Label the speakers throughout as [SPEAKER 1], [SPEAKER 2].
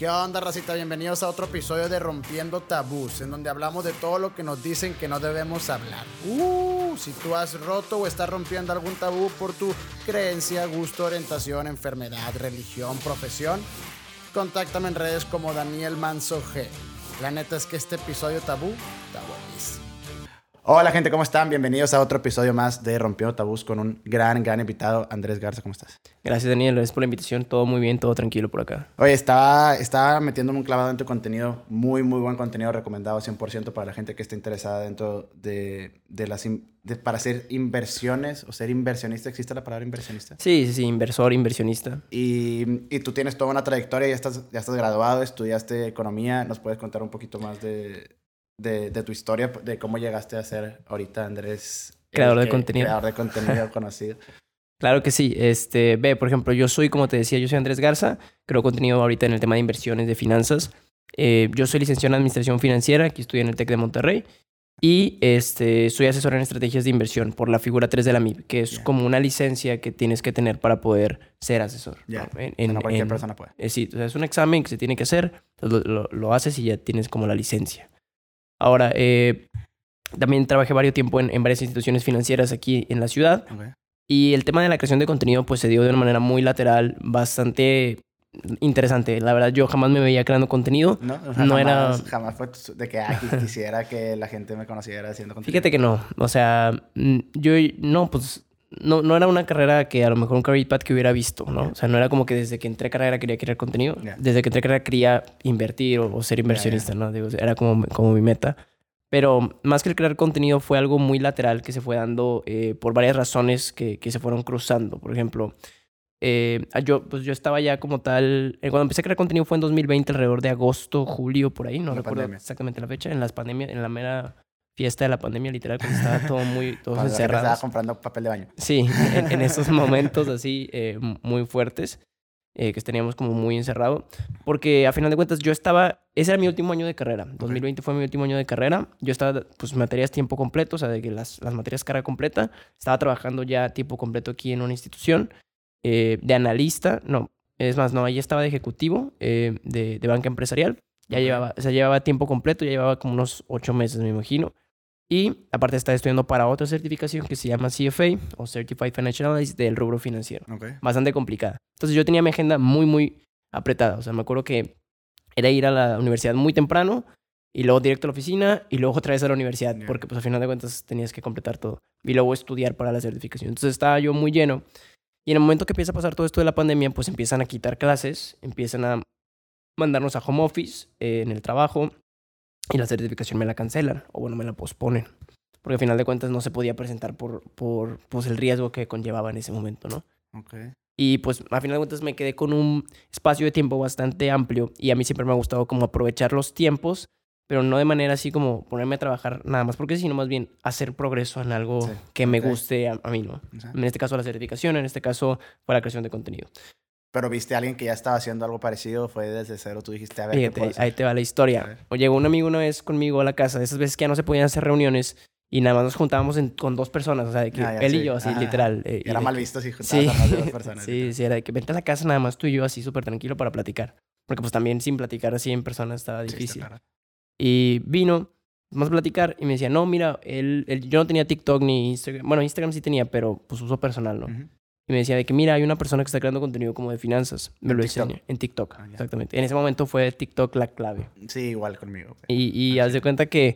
[SPEAKER 1] ¿Qué onda, racita? Bienvenidos a otro episodio de Rompiendo Tabús, en donde hablamos de todo lo que nos dicen que no debemos hablar. Uh, si tú has roto o estás rompiendo algún tabú por tu creencia, gusto, orientación, enfermedad, religión, profesión, contáctame en redes como Daniel Manso G. La neta es que este episodio tabú está buenísimo. Hola gente, ¿cómo están? Bienvenidos a otro episodio más de Rompiendo Tabús con un gran, gran invitado, Andrés Garza, ¿cómo estás?
[SPEAKER 2] Gracias Daniel, gracias por la invitación, todo muy bien, todo tranquilo por acá.
[SPEAKER 1] Oye, estaba, estaba metiéndome un clavado en tu contenido, muy, muy buen contenido, recomendado 100% para la gente que esté interesada dentro de, de las... De, para hacer inversiones o ser inversionista, ¿existe la palabra inversionista?
[SPEAKER 2] Sí, sí, sí, inversor, inversionista.
[SPEAKER 1] Y, y tú tienes toda una trayectoria, ya estás, ya estás graduado, estudiaste economía, ¿nos puedes contar un poquito más de, de, de, tu historia, de cómo llegaste a ser ahorita Andrés.
[SPEAKER 2] Creador de contenido.
[SPEAKER 1] Creador de contenido conocido.
[SPEAKER 2] Claro que sí. Este, ve, por ejemplo, yo soy, como te decía, yo soy Andrés Garza, creo contenido ahorita en el tema de inversiones, de finanzas. Eh, yo soy licenciado en Administración Financiera, aquí estudié en el TEC de Monterrey. Y este, soy asesor en estrategias de inversión por la figura 3 de la MIB, que es yeah. como una licencia que tienes que tener para poder ser asesor.
[SPEAKER 1] Yeah. ¿no? En, no cualquier en, persona puede.
[SPEAKER 2] Eh, sí, o sea, es un examen que se tiene que hacer, lo, lo, lo haces y ya tienes como la licencia. Ahora, eh, también trabajé varios tiempo en, en, varias instituciones financieras aquí en la ciudad. Okay. Y el tema de la creación de contenido pues se dio de una manera muy lateral, bastante interesante. La verdad, yo jamás me veía creando contenido.
[SPEAKER 1] No, o sea, no jamás, era... Jamás fue de que ah, quisiera que la gente me conociera haciendo contenido.
[SPEAKER 2] Fíjate que no. O sea, yo no, pues... No, no era una carrera que a lo mejor un career path que hubiera visto, ¿no? Yeah. O sea, no era como que desde que entré a carrera quería crear contenido. Yeah. Desde que entré a carrera quería invertir o, o ser inversionista, yeah, ¿no? Digo, era como, como mi meta. Pero más que el crear contenido fue algo muy lateral que se fue dando eh, por varias razones que, que, se fueron cruzando. Por ejemplo, eh, yo, pues yo estaba ya como tal... Eh, cuando empecé a crear contenido fue en 2020, alrededor de agosto, julio, por ahí. No la recuerdo pandemia. exactamente la fecha. En las pandemias, en la mera fiesta de la pandemia, literal, cuando estaba todo muy... Todos encerrados.
[SPEAKER 1] Estaba comprando papel de baño.
[SPEAKER 2] Sí, en, en esos momentos así eh, muy fuertes eh, que teníamos como muy encerrado, porque a final de cuentas yo estaba, ese era mi último año de carrera, 2020 fue mi último año de carrera, yo estaba pues materias tiempo completo, o sea, de que las, las materias carga completa, estaba trabajando ya tiempo completo aquí en una institución eh, de analista, no, es más, no, ahí estaba de ejecutivo eh, de, de, banca empresarial, ya okay. llevaba, o sea, llevaba tiempo completo, ya llevaba como unos ocho meses, me imagino, y aparte estaba estudiando para otra certificación que se llama CFA o Certified Financial Analyst del rubro financiero.
[SPEAKER 1] Okay.
[SPEAKER 2] Bastante complicada. Entonces yo tenía mi agenda muy, muy apretada. O sea, me acuerdo que era ir a la universidad muy temprano y luego directo a la oficina y luego otra vez a la universidad yeah. porque pues al final de cuentas tenías que completar todo. Y luego estudiar para la certificación. Entonces estaba yo muy lleno. Y en el momento que empieza a pasar todo esto de la pandemia, pues empiezan a quitar clases, empiezan a mandarnos a home office eh, en el trabajo y la certificación me la cancelan o bueno, me la posponen. Porque al final de cuentas no se podía presentar por, por pues, el riesgo que conllevaba en ese momento, ¿no?
[SPEAKER 1] Okay.
[SPEAKER 2] Y pues al final de cuentas me quedé con un espacio de tiempo bastante amplio y a mí siempre me ha gustado como aprovechar los tiempos, pero no de manera así como ponerme a trabajar nada más, porque sino más bien hacer progreso en algo sí. que me okay. guste a, a mí, ¿no? En este caso la certificación, en este caso fue la creación de contenido.
[SPEAKER 1] Pero viste a alguien que ya estaba haciendo algo parecido, fue desde cero, tú dijiste, a ver,
[SPEAKER 2] Fíjate, ahí te va la historia. O llegó un amigo una vez conmigo a la casa, de esas veces que ya no se podían hacer reuniones y nada más nos juntábamos en, con dos personas, o sea, de que ah, él sí. y yo, así, Ajá. literal.
[SPEAKER 1] Eh, era mal visto si
[SPEAKER 2] juntabas
[SPEAKER 1] sí. a más de dos personas.
[SPEAKER 2] sí, literal. sí, era de que vente a la casa nada más tú y yo así súper tranquilo para platicar. Porque pues también sin platicar así en persona estaba difícil. Sí, y vino, vamos a platicar y me decía, no, mira, él, él, yo no tenía TikTok ni Instagram. Bueno, Instagram sí tenía, pero pues uso personal, ¿no? Uh -huh. Y me decía de que, mira, hay una persona que está creando contenido como de finanzas. Me
[SPEAKER 1] ¿En
[SPEAKER 2] lo
[SPEAKER 1] TikTok?
[SPEAKER 2] enseña. En TikTok, ah, exactamente. En ese momento fue TikTok la clave.
[SPEAKER 1] Sí, igual conmigo.
[SPEAKER 2] Y, y haz de cuenta que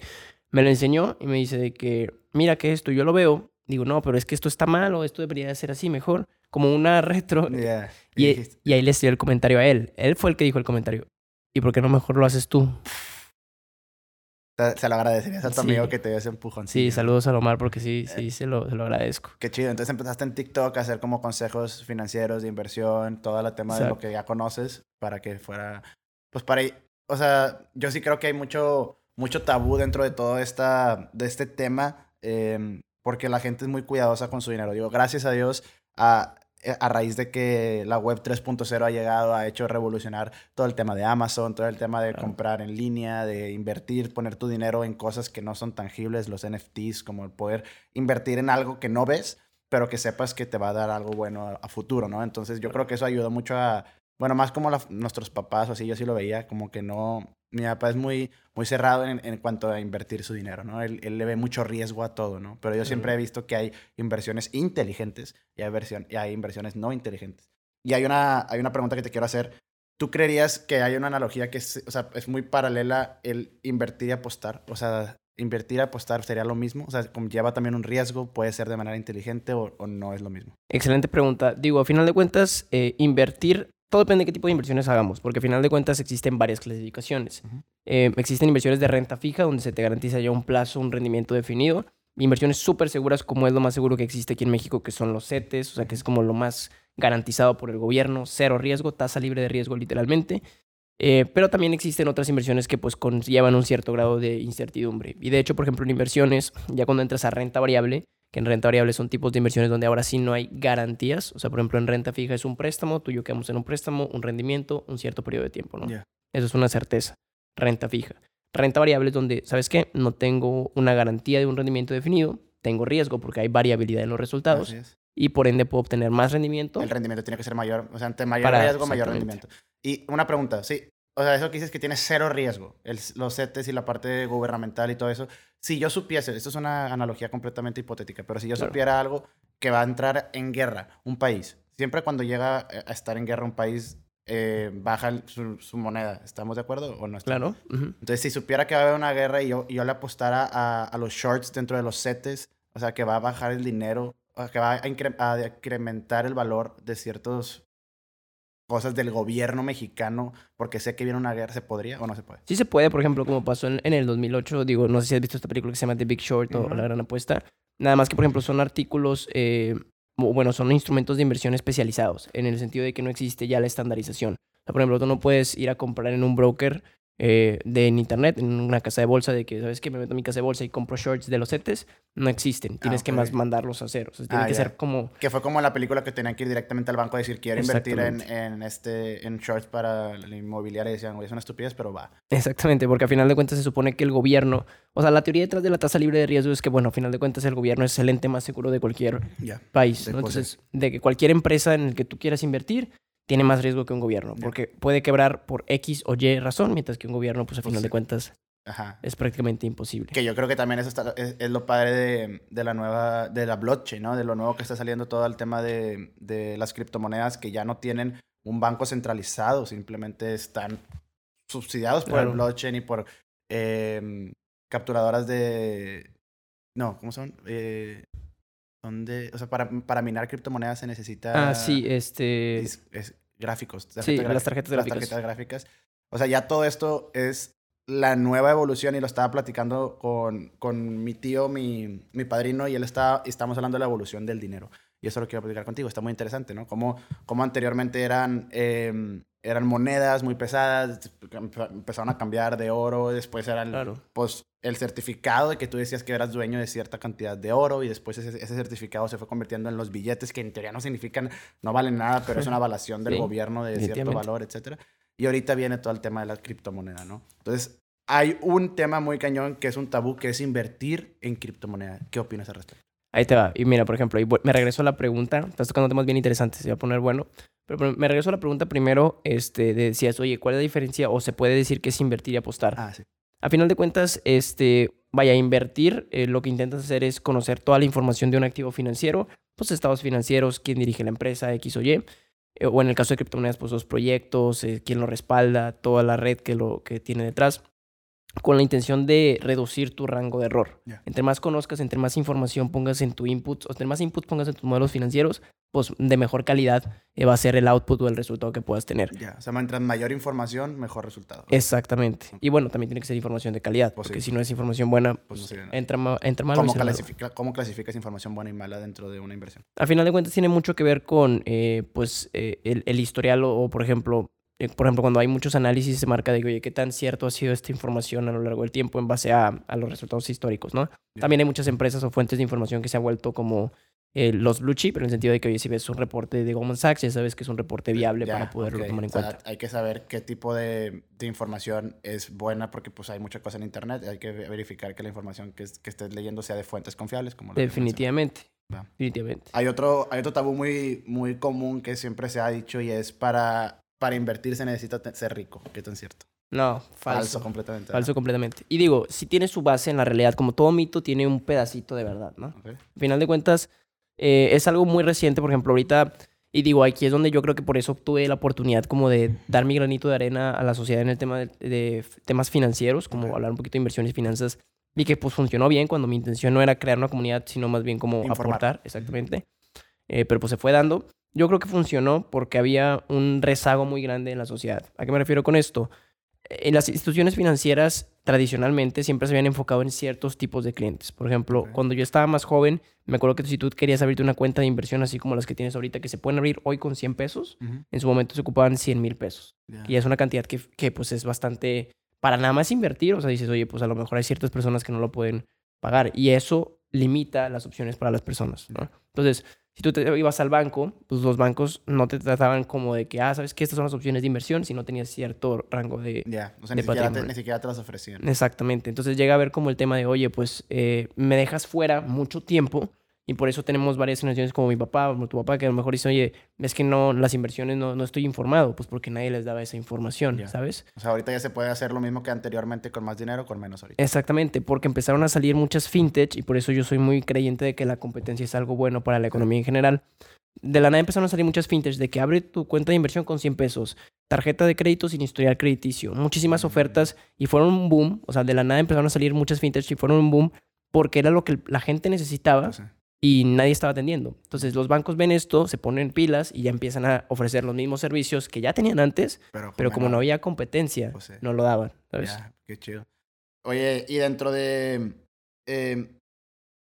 [SPEAKER 2] me lo enseñó y me dice de que, mira que esto, yo lo veo. Digo, no, pero es que esto está mal o esto debería ser así mejor. Como una retro.
[SPEAKER 1] Yeah.
[SPEAKER 2] Y, y, ahí le escribió el comentario a él. Él fue el que dijo el comentario. ¿Y por qué no mejor lo haces tú?
[SPEAKER 1] Se lo agradecerías a tu sí. amigo que te dio ese empujón.
[SPEAKER 2] Sí, saludos a Omar porque sí, sí, se lo, se lo agradezco.
[SPEAKER 1] Qué chido. Entonces empezaste en TikTok a hacer como consejos financieros de inversión, todo el tema Exacto. de lo que ya conoces para que fuera, pues para, o sea, yo sí creo que hay mucho, mucho tabú dentro de todo esta, de este tema, eh, porque la gente es muy cuidadosa con su dinero. Digo, gracias a Dios, a, a raíz de que la web 3.0 ha llegado, ha hecho revolucionar todo el tema de Amazon, todo el tema de claro. comprar en línea, de invertir, poner tu dinero en cosas que no son tangibles, los NFTs, como el poder invertir en algo que no ves, pero que sepas que te va a dar algo bueno a, a futuro, ¿no? Entonces yo creo que eso ayuda mucho a, bueno, más como nuestros papás o así, yo sí lo veía, como que no, mi papá es muy, muy cerrado en, en cuanto a invertir su dinero, ¿no? Él, él, le ve mucho riesgo a todo, ¿no? Pero yo siempre he visto que hay inversiones inteligentes y hay, versión, y hay inversiones no inteligentes. Y hay una, hay una pregunta que te quiero hacer. ¿Tú creerías que hay una analogía que es, o sea, es muy paralela el invertir y apostar? O sea, invertir y apostar sería lo mismo? O sea, lleva también un riesgo, puede ser de manera inteligente o, o no es lo mismo.
[SPEAKER 2] Excelente pregunta. Digo, a final de cuentas, eh, invertir todo depende de qué tipo de inversiones hagamos, porque al final de cuentas existen varias clasificaciones. Eh, existen inversiones de renta fija, donde se te garantiza ya un plazo, un rendimiento definido. Inversiones súper seguras, como es lo más seguro que existe aquí en México, que son los CETES, o sea, que es como lo más garantizado por el gobierno, cero riesgo, tasa libre de riesgo literalmente. Eh, pero también existen otras inversiones que pues conllevan un cierto grado de incertidumbre. Y de hecho, por ejemplo, en inversiones, ya cuando entras a renta variable, que en renta variable son tipos de inversiones donde ahora sí no hay garantías. O sea, por ejemplo, en renta fija es un préstamo, tú y yo quedamos en un préstamo, un rendimiento, un cierto periodo de tiempo, ¿no? Eso es una certeza. Renta fija. Renta variable es donde, ¿sabes qué? No tengo una garantía de un rendimiento definido, tengo riesgo porque hay variabilidad en los resultados. Y por ende puedo obtener más rendimiento.
[SPEAKER 1] El rendimiento tiene que ser mayor, o sea, ante mayor riesgo, mayor rendimiento. Y una pregunta, sí, o sea, eso que dices que tiene cero riesgo, el, los CETES y la parte gubernamental y todo eso. Si yo supiese, esto es una analogía completamente hipotética, pero si yo supiera algo que va a entrar en guerra, un país, siempre cuando llega a estar en guerra un país, eh, baja su, moneda. ¿Estamos de acuerdo o no?
[SPEAKER 2] Claro.
[SPEAKER 1] Entonces, si supiera que va a haber una guerra y yo, yo le apostara a, a, los shorts dentro de los CETES, o sea, que va a bajar el dinero, que va a, a incrementar el valor de ciertos cosas del gobierno mexicano porque sé que viene una guerra, ¿se podría o no se puede?
[SPEAKER 2] Sí se puede, por ejemplo, como pasó en, el 2008, digo, no sé si has visto esta película que se llama The Big Short o La Gran Apuesta, nada más que, por ejemplo, son artículos, eh, bueno, son instrumentos de inversión especializados, en el sentido de que no existe ya la estandarización. O sea, por ejemplo, tú no puedes ir a comprar en un broker eh, de en internet, en una casa de bolsa, de que, ¿sabes que Me meto en mi casa de bolsa y compro shorts de los CETES, no existen. Tienes ah, que más mandarlos a hacer. O sea, tiene ah, que ser como...
[SPEAKER 1] Que fue como la película que tenían que ir directamente al banco a decir, quiero invertir en, en, este, en shorts para la inmobiliaria. Y decían, güey, es una estupidez, pero va.
[SPEAKER 2] Exactamente, porque a final de cuentas se supone que el gobierno... O sea, la teoría detrás de la tasa libre de riesgo es que, bueno, a final de cuentas el gobierno es el ente más seguro de cualquier país. Entonces, de que cualquier empresa en el que tú quieras invertir tiene más riesgo que un gobierno, porque puede quebrar por X o Y razón, mientras que un gobierno, pues a pues final de cuentas, es prácticamente imposible.
[SPEAKER 1] Que yo creo que también eso está, es, lo padre de, de, la nueva, de la blockchain, ¿no? De lo nuevo que está saliendo todo el tema de, de las criptomonedas que ya no tienen un banco centralizado, simplemente están subsidiados por el blockchain y por em, capturadoras de... No, ¿cómo son? Eh, son de, o sea, para, para minar criptomonedas se necesita...
[SPEAKER 2] Ah, sí, este...
[SPEAKER 1] gráficos.
[SPEAKER 2] Sí, las tarjetas gráficas.
[SPEAKER 1] Las tarjetas gráficas. O sea, ya todo esto es la nueva evolución y lo estaba platicando con, con mi tío, mi, mi padrino, y él está, estamos hablando de la evolución del dinero. Y eso lo quiero platicar contigo, está muy interesante, ¿no? Como, como anteriormente eran eh, eran monedas muy pesadas, empezaron a cambiar de oro, después eran pues, el certificado de que tú decías que eras dueño de cierta cantidad de oro y después ese, ese, certificado se fue convirtiendo en los billetes que en teoría no significan, no valen nada, pero es una avalación del gobierno de cierto valor, etc. Y ahorita viene todo el tema de la criptomoneda, ¿no? Entonces, hay un tema muy cañón que es un tabú, que es invertir en criptomoneda. ¿Qué opinas al respecto?
[SPEAKER 2] Ahí te va. Y mira, por ejemplo, me regreso a la pregunta. Estás tocando temas bien interesantes, se va a poner bueno. Pero me regreso a la pregunta primero, este, decías, oye, ¿cuál es la diferencia? O se puede decir que es invertir y apostar.
[SPEAKER 1] Ah, sí.
[SPEAKER 2] A final de cuentas, este, vaya, a invertir, eh, lo que intentas hacer es conocer toda la información de un activo financiero, pues estados financieros, quién dirige la empresa, X o Y. Eh, o en el caso de criptomonedas, pues los proyectos, eh, quién lo respalda, toda la red que, lo, que tiene detrás con la intención de reducir tu rango de error. Entre más conozcas, entre más información pongas en tu input, o entre más input pongas en tus modelos financieros, pues de mejor calidad eh, va a ser el output o el resultado que puedas tener.
[SPEAKER 1] Ya, o sea, mientras mayor información, mejor resultado.
[SPEAKER 2] Exactamente. Y bueno, también tiene que ser información de calidad, pues porque si no es información buena, pues, entra, entra mal.
[SPEAKER 1] ¿Cómo, clasifica, ¿Cómo clasificas información buena y mala dentro de una inversión?
[SPEAKER 2] Al final de cuentas tiene mucho que ver con, eh, pues, eh, el, el, historial o, por ejemplo, por ejemplo, cuando hay muchos análisis se marca de, oye, ¿qué tan cierto ha sido esta información a lo largo del tiempo en base a, a los resultados históricos, ¿no? También hay muchas empresas o fuentes de información que se han vuelto como eh, los blue chip, pero en el sentido de que, oye, si ves un reporte de Goldman Sachs, ya sabes que es un reporte viable para poderlo tomar en cuenta.
[SPEAKER 1] hay que saber qué tipo de, de, información es buena porque pues hay mucha cosa en Internet. Hay que verificar que la información que, que estés leyendo sea de fuentes confiables. Como
[SPEAKER 2] Definitivamente. Definitivamente.
[SPEAKER 1] Hay otro, hay otro tabú muy, muy común que siempre se ha dicho y es para para invertir se necesita ser rico. ¿Qué tan cierto?
[SPEAKER 2] No, falso.
[SPEAKER 1] Falso completamente.
[SPEAKER 2] Falso completamente. Y digo, si tiene su base en la realidad, como todo mito tiene un pedacito de verdad, ¿no? Al final de cuentas, eh, es algo muy reciente, por ejemplo, ahorita, y digo, aquí es donde yo creo que por eso tuve la oportunidad como de dar mi granito de arena a la sociedad en el tema de, temas financieros, como hablar un poquito de inversiones y finanzas, y que pues funcionó bien cuando mi intención no era crear una comunidad, sino más bien como aportar, exactamente. Eh, pero pues se fue dando. Yo creo que funcionó porque había un rezago muy grande en la sociedad. ¿A qué me refiero con esto? en las instituciones financieras tradicionalmente siempre se habían enfocado en ciertos tipos de clientes. Por ejemplo, cuando yo estaba más joven, me acuerdo que si tú querías abrirte una cuenta de inversión así como las que tienes ahorita, que se pueden abrir hoy con 100 pesos, en su momento se ocupaban 100 mil pesos. Y es una cantidad que, que, pues es bastante para nada más invertir. O sea, dices, oye, pues a lo mejor hay ciertas personas que no lo pueden pagar. Y eso limita las opciones para las personas. ¿no? Entonces, si tú te ibas al banco, pues los bancos no te trataban como de que, ah, sabes que estas son las opciones de inversión si no tenías cierto rango de.
[SPEAKER 1] Ya, o sea, ni, siquiera te, ni, siquiera te, las ofrecían.
[SPEAKER 2] Exactamente. Entonces llega a ver como el tema de, oye, pues eh, me dejas fuera mucho tiempo y por eso tenemos varias generaciones como mi papá o tu papá que a lo mejor dice, oye, es que no, las inversiones no, no estoy informado, pues porque nadie les daba esa información, ¿sabes?
[SPEAKER 1] O sea, ahorita ya se puede hacer lo mismo que anteriormente con más dinero, con menos ahorita.
[SPEAKER 2] Exactamente, porque empezaron a salir muchas fintech y por eso yo soy muy creyente de que la competencia es algo bueno para la economía en general. De la nada empezaron a salir muchas fintech de que abre tu cuenta de inversión con 100 pesos, tarjeta de crédito sin historial crediticio, muchísimas mm. ofertas y fueron un boom. O sea, de la nada empezaron a salir muchas fintech y fueron un boom porque era lo que la gente necesitaba. Pues y nadie estaba atendiendo. Entonces los bancos ven esto, se ponen pilas y ya empiezan a ofrecer los mismos servicios que ya tenían antes, pero, como no había competencia, pues no lo daban, ¿sabes?
[SPEAKER 1] qué chido. Oye, y dentro de...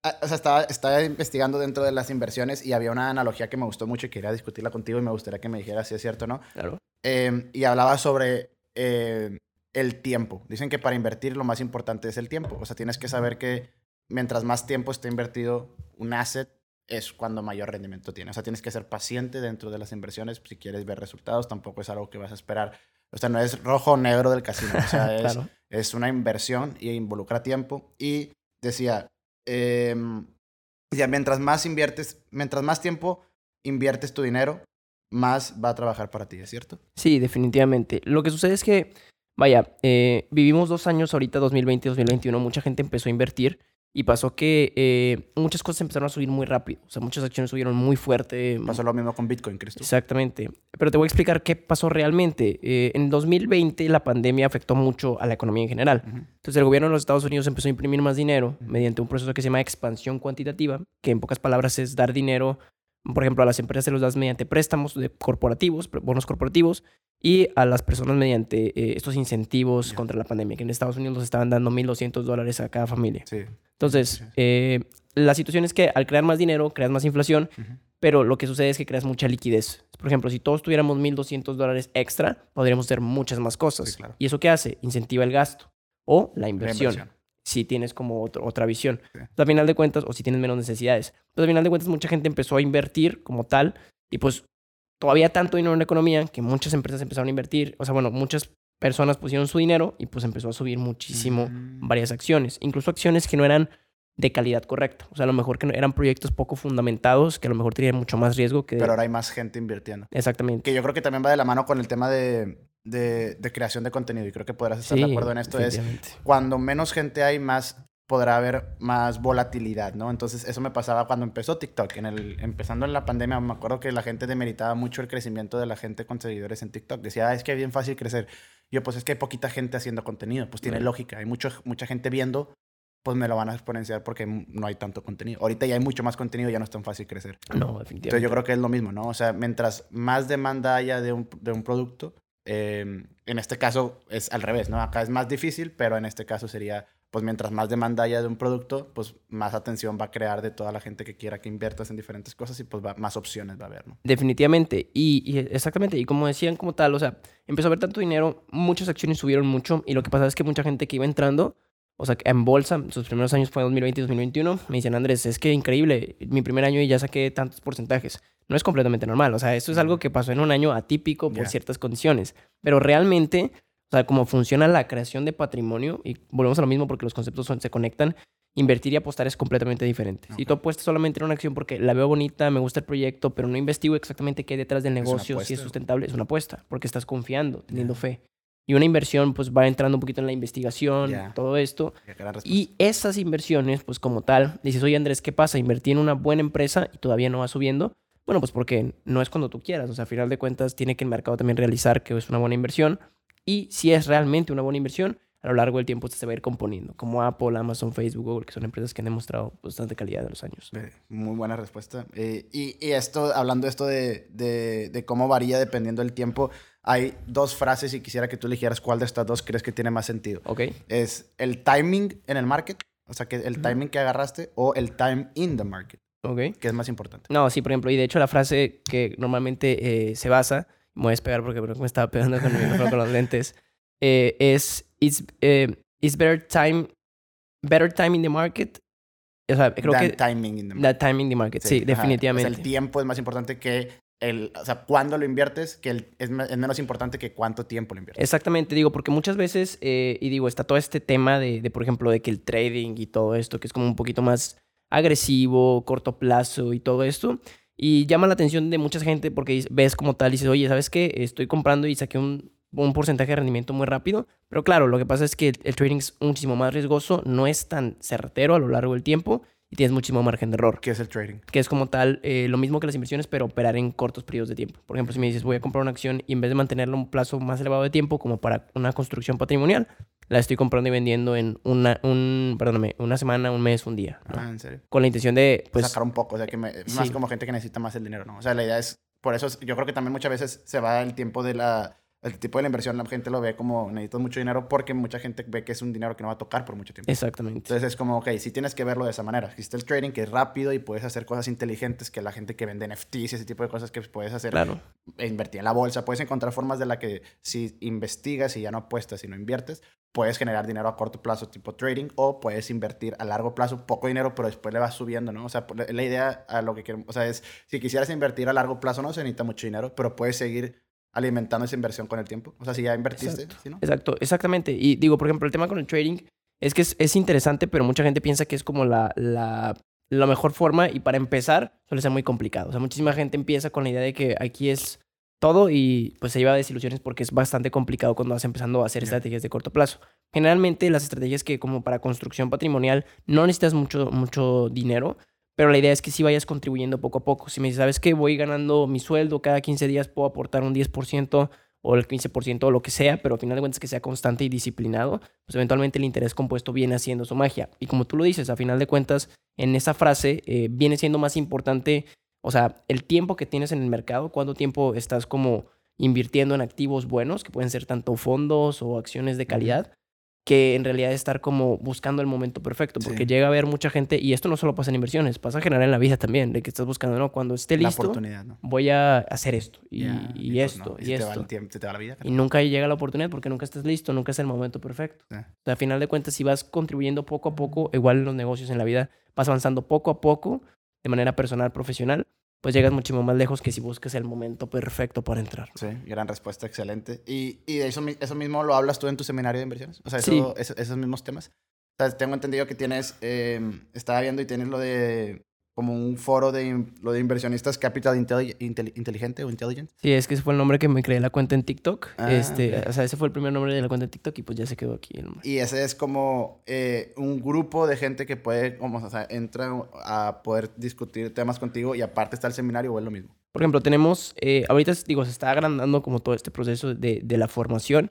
[SPEAKER 1] Ah, o sea, estaba, estaba investigando dentro de las inversiones y había una analogía que me gustó mucho y quería discutirla contigo y me gustaría que me dijeras si es cierto o no.
[SPEAKER 2] Claro.
[SPEAKER 1] Em, y hablaba sobre em, el tiempo. Dicen que para invertir lo más importante es el tiempo. O sea, tienes que saber que mientras más tiempo esté invertido un asset, es cuando mayor rendimiento tiene. O sea, tienes que ser paciente dentro de las inversiones si quieres ver resultados. Tampoco es algo que vas a esperar. O sea, no es rojo o negro del casino. O sea, es, es una inversión y involucra tiempo. Y decía, eh, mientras más inviertes, mientras más tiempo inviertes tu dinero, más va a trabajar para ti, ¿es cierto?
[SPEAKER 2] Sí, definitivamente. Lo que sucede es que, vaya, eh, vivimos dos años ahorita, 2020 2021, mucha gente empezó a invertir y pasó que eh, muchas cosas empezaron a subir muy rápido. O sea, muchas acciones subieron muy fuerte.
[SPEAKER 1] Pasó lo mismo con Bitcoin, ¿crees
[SPEAKER 2] Exactamente. Pero te voy a explicar qué pasó realmente. Eh, en 2020 la pandemia afectó mucho a la economía en general. Entonces el gobierno de los Estados Unidos empezó a imprimir más dinero mediante un proceso que se llama expansión cuantitativa, que en pocas palabras es dar dinero por ejemplo, a las empresas se los das mediante préstamos de corporativos, bonos corporativos, y a las personas mediante eh, estos incentivos contra la pandemia, que en Estados Unidos nos estaban dando 1.200 dólares a cada familia. Sí. Entonces, eh, la situación es que al crear más dinero, creas más inflación, pero lo que sucede es que creas mucha liquidez. Por ejemplo, si todos tuviéramos 1.200 dólares extra, podríamos hacer muchas más cosas. ¿Y eso qué hace? Incentiva el gasto o la inversión si tienes como otra visión. al final de cuentas, o si tienes menos necesidades. Entonces, al final de cuentas, mucha gente empezó a invertir como tal y pues todavía tanto dinero en la economía que muchas empresas empezaron a invertir. O sea, bueno, muchas personas pusieron su dinero y pues empezó a subir muchísimo mm. varias acciones, incluso acciones que no eran de calidad correcta. O sea, a lo mejor que eran proyectos poco fundamentados, que a lo mejor tenían mucho más riesgo que...
[SPEAKER 1] Pero ahora hay más gente invirtiendo.
[SPEAKER 2] Exactamente.
[SPEAKER 1] Que yo creo que también va de la mano con el tema de, de, creación de contenido y creo que podrás estar de acuerdo en esto. Es cuando menos gente hay, más podrá haber más volatilidad, ¿no? Entonces, eso me pasaba cuando empezó TikTok. En el, empezando en la pandemia, me acuerdo que la gente demeritaba mucho el crecimiento de la gente con seguidores en TikTok. Decía, ah, es que es bien fácil crecer. Yo, pues es que hay poquita gente haciendo contenido. Pues tiene lógica. Hay mucho, mucha gente viendo, pues me lo van a exponenciar porque no hay tanto contenido. Ahorita ya hay mucho más contenido, ya no es tan fácil crecer.
[SPEAKER 2] No, definitivamente.
[SPEAKER 1] Entonces, yo creo que es lo mismo, ¿no? O sea, mientras más demanda haya de un, de un producto, Em, en este caso es al revés, ¿no? Acá es más difícil, pero en este caso sería, pues mientras más demanda haya de un producto, pues más atención va a crear de toda la gente que quiera que inviertas en diferentes cosas y pues más opciones va a haber, ¿no?
[SPEAKER 2] Definitivamente. Y, exactamente, y como decían como tal, o sea, empezó a haber tanto dinero, muchas acciones subieron mucho y lo que pasa es que mucha gente que iba entrando, o sea, en bolsa, sus primeros años fue 2020 y 2021, me dicen, Andrés, es que increíble, mi primer año y ya saqué tantos porcentajes no es completamente normal. O sea, esto es algo que pasó en un año atípico por ciertas condiciones. Pero realmente, o sea, cómo funciona la creación de patrimonio, y volvemos a lo mismo porque los conceptos se conectan, Invertir y apostar es completamente diferente. Si tú apuestas solamente en una acción porque la veo bonita, me gusta el proyecto, pero no investigo exactamente qué hay detrás del negocio, si es sustentable, es una apuesta, porque estás confiando, teniendo fe. Y una inversión, pues va entrando un poquito en la investigación, todo esto. Y esas inversiones, pues como tal, dices, oye Andrés, ¿qué pasa? Invertí en una buena empresa y todavía no va subiendo. Bueno, pues porque no es cuando tú quieras. O sea, a final de cuentas, tiene que el mercado también realizar que es una buena inversión. Y si es realmente una buena inversión, a lo largo del tiempo se va a ir componiendo, como Apple, Amazon, Facebook, Google, que son empresas que han demostrado bastante calidad en los años.
[SPEAKER 1] Muy buena respuesta. Eh, y, y, esto, hablando esto de, de, de, cómo varía dependiendo del tiempo, hay dos frases y quisiera que tú eligieras cuál de estas dos crees que tiene más sentido.
[SPEAKER 2] Ok.
[SPEAKER 1] Es el timing en el market, o sea, que el timing que agarraste, o el time in the market.
[SPEAKER 2] Ok.
[SPEAKER 1] Que es más importante.
[SPEAKER 2] No, sí, por ejemplo, y de hecho la frase que normalmente eh, se basa, me voy a despegar porque me estaba pegando con, con los lentes, eh, es it's, eh, it's better time better time in the market o sea creo que
[SPEAKER 1] timing in the market.
[SPEAKER 2] timing in the market sí, definitivamente
[SPEAKER 1] el tiempo es más importante que el, o sea, cuándo lo inviertes, que el, es, menos importante que cuánto tiempo lo inviertes.
[SPEAKER 2] Exactamente, digo, porque muchas veces, eh, y digo, está todo este tema de, de, por ejemplo, de que el trading y todo esto, que es como un poquito más agresivo, corto plazo y todo esto, y llama la atención de mucha gente porque ves como tal y dices, oye, ¿sabes qué? Estoy comprando y saqué un un porcentaje de rendimiento muy rápido. Pero claro, lo que pasa es que el, trading es muchísimo más riesgoso, no es tan certero a lo largo del tiempo y tienes muchísimo margen de error.
[SPEAKER 1] ¿Qué es el trading?
[SPEAKER 2] Que es como tal eh, lo mismo que las inversiones, pero operar en cortos periodos de tiempo. Por ejemplo, si me dices voy a comprar una acción y en vez de mantenerla un plazo más elevado de tiempo, como para una construcción patrimonial, la estoy comprando y vendiendo en una, un, perdóname, una semana, un mes, un día.
[SPEAKER 1] Ah, ¿en serio?
[SPEAKER 2] Con la intención de, pues...
[SPEAKER 1] Sacar un poco, o sea, que más como gente que necesita más el dinero, ¿no? O sea, la idea es, por eso yo creo que también muchas veces se va el tiempo de la el tipo de la inversión la gente lo ve como necesitas mucho dinero porque mucha gente ve que es un dinero que no va a tocar por mucho tiempo.
[SPEAKER 2] Exactamente.
[SPEAKER 1] Entonces es como, ok, sí tienes que verlo de esa manera. Existe el trading que es rápido y puedes hacer cosas inteligentes que la gente que vende NFTs y ese tipo de cosas que puedes hacer.
[SPEAKER 2] Claro.
[SPEAKER 1] E invertir en la bolsa. Puedes encontrar formas de la que si investigas y ya no apuestas y no inviertes, puedes generar dinero a corto plazo tipo trading o puedes invertir a largo plazo poco dinero pero después le vas subiendo, ¿no? O sea, la idea a lo que quiero, o sea, es si quisieras invertir a largo plazo no se necesita mucho dinero, pero puedes seguir alimentando esa inversión con el tiempo. O sea, si ya invertiste,
[SPEAKER 2] Exacto, Exacto, exactamente. Y digo, por ejemplo, el tema con el trading es que es, interesante, pero mucha gente piensa que es como la, la, la, mejor forma y para empezar suele ser muy complicado. O sea, muchísima gente empieza con la idea de que aquí es todo y pues se lleva desilusiones porque es bastante complicado cuando vas empezando a hacer estrategias de corto plazo. Generalmente las estrategias que como para construcción patrimonial no necesitas mucho, mucho dinero, pero la idea es que sí vayas contribuyendo poco a poco. Si me dices, ¿sabes qué? Voy ganando mi sueldo, cada 15 días puedo aportar un 10% o el 15% o lo que sea, pero al final de cuentas que sea constante y disciplinado, pues eventualmente el interés compuesto viene haciendo su magia. Y como tú lo dices, a final de cuentas, en esa frase eh, viene siendo más importante, o sea, el tiempo que tienes en el mercado, cuánto tiempo estás como invirtiendo en activos buenos, que pueden ser tanto fondos o acciones de calidad, que en realidad estar como buscando el momento perfecto, porque llega a haber mucha gente, y esto no solo pasa en inversiones, pasa en general en la vida también, de que estás buscando, no, cuando esté listo, voy a hacer esto, y, y, esto, y, esto. y nunca llega la oportunidad porque nunca estás listo, nunca es el momento perfecto. O sea, al final de cuentas, si vas contribuyendo poco a poco, igual en los negocios, en la vida, vas avanzando poco a poco, de manera personal, profesional, pues llegas muchísimo más lejos que si buscas el momento perfecto para entrar.
[SPEAKER 1] Sí, gran respuesta, excelente. Y, y de eso, eso mismo lo hablas tú en tu seminario de inversiones. O sea, eso, esos, mismos temas. O sea, tengo entendido que tienes, eh, estaba viendo y tienes lo de como un foro de lo de inversionistas Capital Inteligente o Intelligent.
[SPEAKER 2] Sí, es que ese fue el nombre que me creé la cuenta en TikTok. Ah, este, O sea, ese fue el primer nombre de la cuenta en TikTok y pues ya se quedó aquí.
[SPEAKER 1] Y ese es como eh, un grupo de gente que puede, como, o sea, entra a poder discutir temas contigo y aparte está el seminario o es lo mismo.
[SPEAKER 2] Por ejemplo, tenemos, eh, ahorita digo, se está agrandando como todo este proceso de, de la formación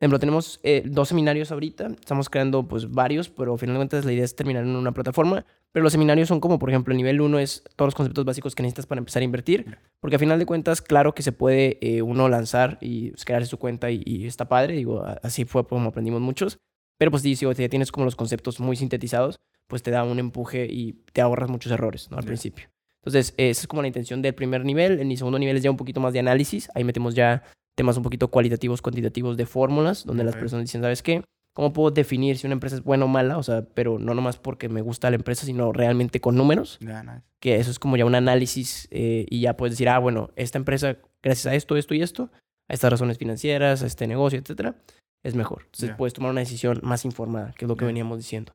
[SPEAKER 2] ejemplo, tenemos eh, dos seminarios ahorita, estamos creando pues varios, pero finalmente la idea es terminar en una plataforma, pero los seminarios son como, por ejemplo, el nivel uno es todos los conceptos básicos que necesitas para empezar a invertir, porque a final de cuentas, claro que se puede eh, uno lanzar y pues, crearse su cuenta y, está padre, digo, así fue como aprendimos muchos, pero pues si ya tienes como los conceptos muy sintetizados, pues te da un empuje y te ahorras muchos errores, ¿no? Al principio. Entonces, esa es como la intención del primer nivel. En mi segundo nivel es ya un poquito más de análisis. Ahí metemos ya temas un poquito cualitativos, cuantitativos de fórmulas, donde las personas dicen, ¿sabes qué? ¿Cómo puedo definir si una empresa es buena o mala? O sea, pero no nomás porque me gusta la empresa, sino realmente con números. Que eso es como ya un análisis eh, y ya puedes decir, ah, bueno, esta empresa, gracias a esto, esto y esto, a estas razones financieras, a este negocio, etcétera, es mejor. Entonces puedes tomar una decisión más informada, que es lo que veníamos diciendo.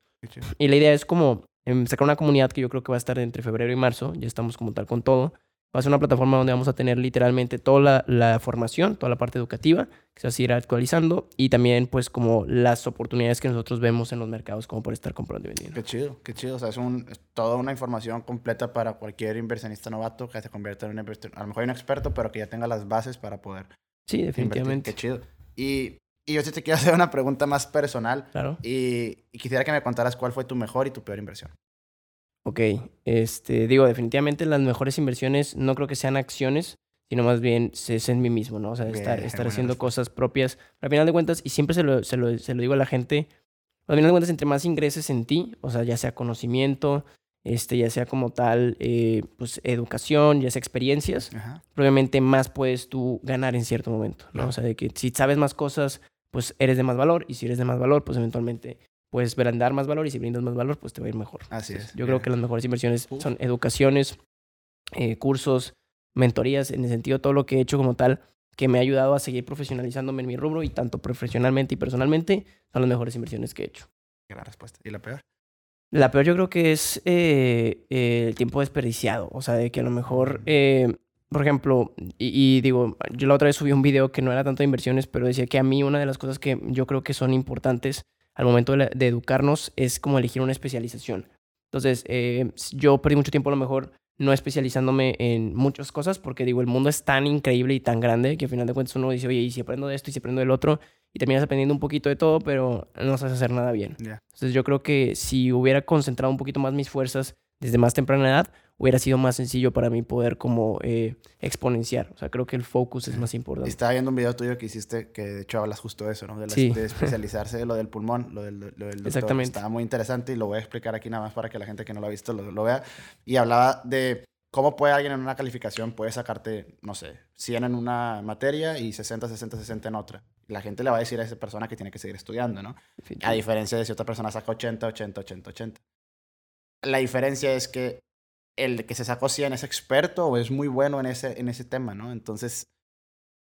[SPEAKER 2] Y la idea es como em, sacar una comunidad que yo creo que va a estar entre febrero y marzo, ya estamos como tal con todo. Va a ser una plataforma donde vamos a tener literalmente toda la, formación, toda la parte educativa, que se va a seguir actualizando, y también pues como las oportunidades que nosotros vemos en los mercados como por estar comprando y vendiendo.
[SPEAKER 1] Qué chido, qué chido. O sea, es, un, toda una información completa para cualquier inversionista novato que se convierta en un a lo mejor un experto, pero que ya tenga las bases para poder
[SPEAKER 2] Sí, definitivamente.
[SPEAKER 1] Qué chido. Y, y, yo sí te quiero hacer una pregunta más personal.
[SPEAKER 2] Claro.
[SPEAKER 1] Y, quisiera que me contaras cuál fue tu mejor y tu peor inversión.
[SPEAKER 2] Ok, este, digo, definitivamente las mejores inversiones no creo que sean acciones, sino más bien es en mí mismo, ¿no? O sea, estar, estar haciendo cosas propias. Al final de cuentas, y siempre se lo, se lo, se lo digo a la gente, al final de cuentas, entre más ingreses en ti, o sea, ya sea conocimiento, este, ya sea como tal, eh, pues educación, ya sea experiencias, probablemente más puedes tú ganar en cierto momento, ¿no? O sea, de que si sabes más cosas, pues eres de más valor, y si eres de más valor, pues eventualmente puedes brindar más valor, y si brindas más valor, pues te va a ir mejor.
[SPEAKER 1] Así es.
[SPEAKER 2] Yo creo que las mejores inversiones son educaciones, eh, cursos, mentorías, en el sentido todo lo que he hecho como tal, que me ha ayudado a seguir profesionalizándome en mi rubro, y tanto profesionalmente y personalmente, son las mejores inversiones que he hecho.
[SPEAKER 1] Gran respuesta. ¿Y la peor?
[SPEAKER 2] La peor yo creo que es eh, el tiempo desperdiciado. O sea, de que a lo mejor, eh, por ejemplo, y, digo, yo la otra vez subí un video que no era tanto de inversiones, pero decía que a mí una de las cosas que yo creo que son importantes al momento de, educarnos es como elegir una especialización. Entonces, eh, yo perdí mucho tiempo a lo mejor no especializándome en muchas cosas porque digo, el mundo es tan increíble y tan grande que al final de cuentas uno dice, oye, y si aprendo de esto y si aprendo del otro, y terminas aprendiendo un poquito de todo, pero no sabes hacer nada bien. Entonces yo creo que si hubiera concentrado un poquito más mis fuerzas desde más temprana edad, hubiera sido más sencillo para mí poder como eh, exponenciar. O sea, creo que el focus es más importante.
[SPEAKER 1] Estaba viendo un video tuyo que hiciste que de hecho hablas justo de eso, ¿no? De, de especializarse, lo del pulmón, lo del, lo del
[SPEAKER 2] Exactamente.
[SPEAKER 1] Estaba muy interesante y lo voy a explicar aquí nada más para que la gente que no lo ha visto lo, lo vea. Y hablaba de ¿Cómo puede alguien en una calificación puede sacarte, no sé, 100 en una materia y 60, 60, 60 en otra? La gente le va a decir a esa persona que tiene que seguir estudiando, ¿no? A diferencia de si otra persona saca 80, 80, 80, 80. La diferencia es que el que se sacó 100 es experto o es muy bueno en ese, en ese tema, ¿no? Entonces,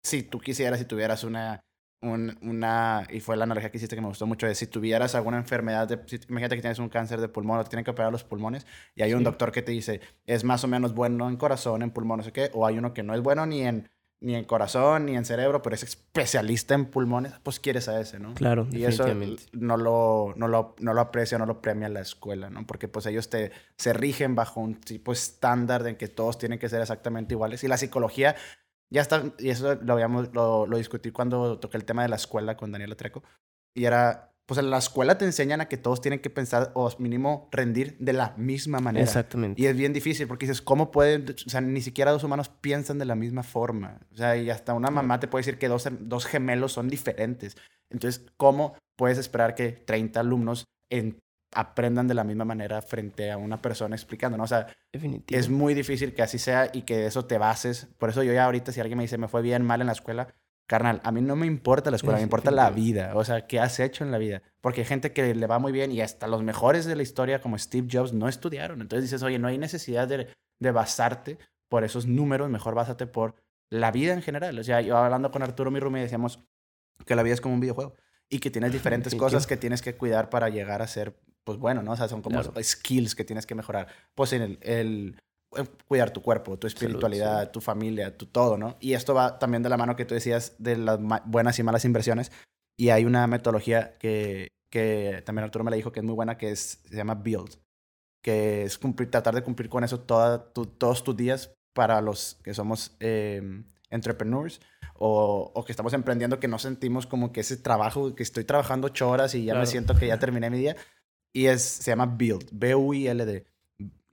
[SPEAKER 1] si tú quisieras, si tuvieras una un, una, y fue la analogía que hiciste que me gustó mucho, de si tuvieras alguna enfermedad, de, imagínate que tienes un cáncer de pulmón o te tienen que operar los pulmones y hay un doctor que te dice, es más o menos bueno en corazón, en pulmón, no sé qué, o hay uno que no es bueno ni en, ni en corazón, ni en cerebro, pero es especialista en pulmones, pues quieres a ese, ¿no?
[SPEAKER 2] Claro,
[SPEAKER 1] Y eso no lo, no, lo, no lo aprecia, no lo premia la escuela, ¿no? Porque pues ellos te, se rigen bajo un tipo estándar de que todos tienen que ser exactamente iguales. Y la psicología ya está, y eso lo, habíamos, lo, lo discutí cuando toqué el tema de la escuela con Daniela Treco. Y era, pues en la escuela te enseñan a que todos tienen que pensar o mínimo rendir de la misma manera.
[SPEAKER 2] Exactamente.
[SPEAKER 1] Y es bien difícil porque dices, ¿cómo pueden? O sea, ni siquiera dos humanos piensan de la misma forma. O sea, y hasta una mamá te puede decir que dos, dos gemelos son diferentes. Entonces, ¿cómo puedes esperar que 30 alumnos en aprendan de la misma manera frente a una persona explicando, ¿no? O sea, es muy difícil que así sea y que eso te bases. Por eso yo ya ahorita, si alguien me dice, me fue bien mal en la escuela, carnal, a mí no me importa la escuela, me importa la vida. O sea, ¿qué has hecho en la vida? Porque hay gente que le va muy bien y hasta los mejores de la historia, como Steve Jobs, no estudiaron. Entonces dices, oye, no hay necesidad de, de basarte por esos números, mejor básate por la vida en general. O sea, yo hablando con Arturo, mi roommate, decíamos que la vida es como un videojuego y que tienes diferentes cosas que tienes que cuidar para llegar a ser pues bueno, ¿no? O sea, son como skills que tienes que mejorar. Pues en el, el cuidar tu cuerpo, tu espiritualidad, tu familia, tu todo, ¿no? Y esto va también de la mano que tú decías de las buenas y malas inversiones. Y hay una metodología que, que también Arturo me la dijo que es muy buena, que es, se llama Build, que es cumplir, tratar de cumplir con eso toda, todos tus días para los que somos eh, entrepreneurs o, o, que estamos emprendiendo, que no sentimos como que ese trabajo, que estoy trabajando ocho horas y ya me siento que ya terminé mi día, y es, se llama Build, B-U-I-L-D.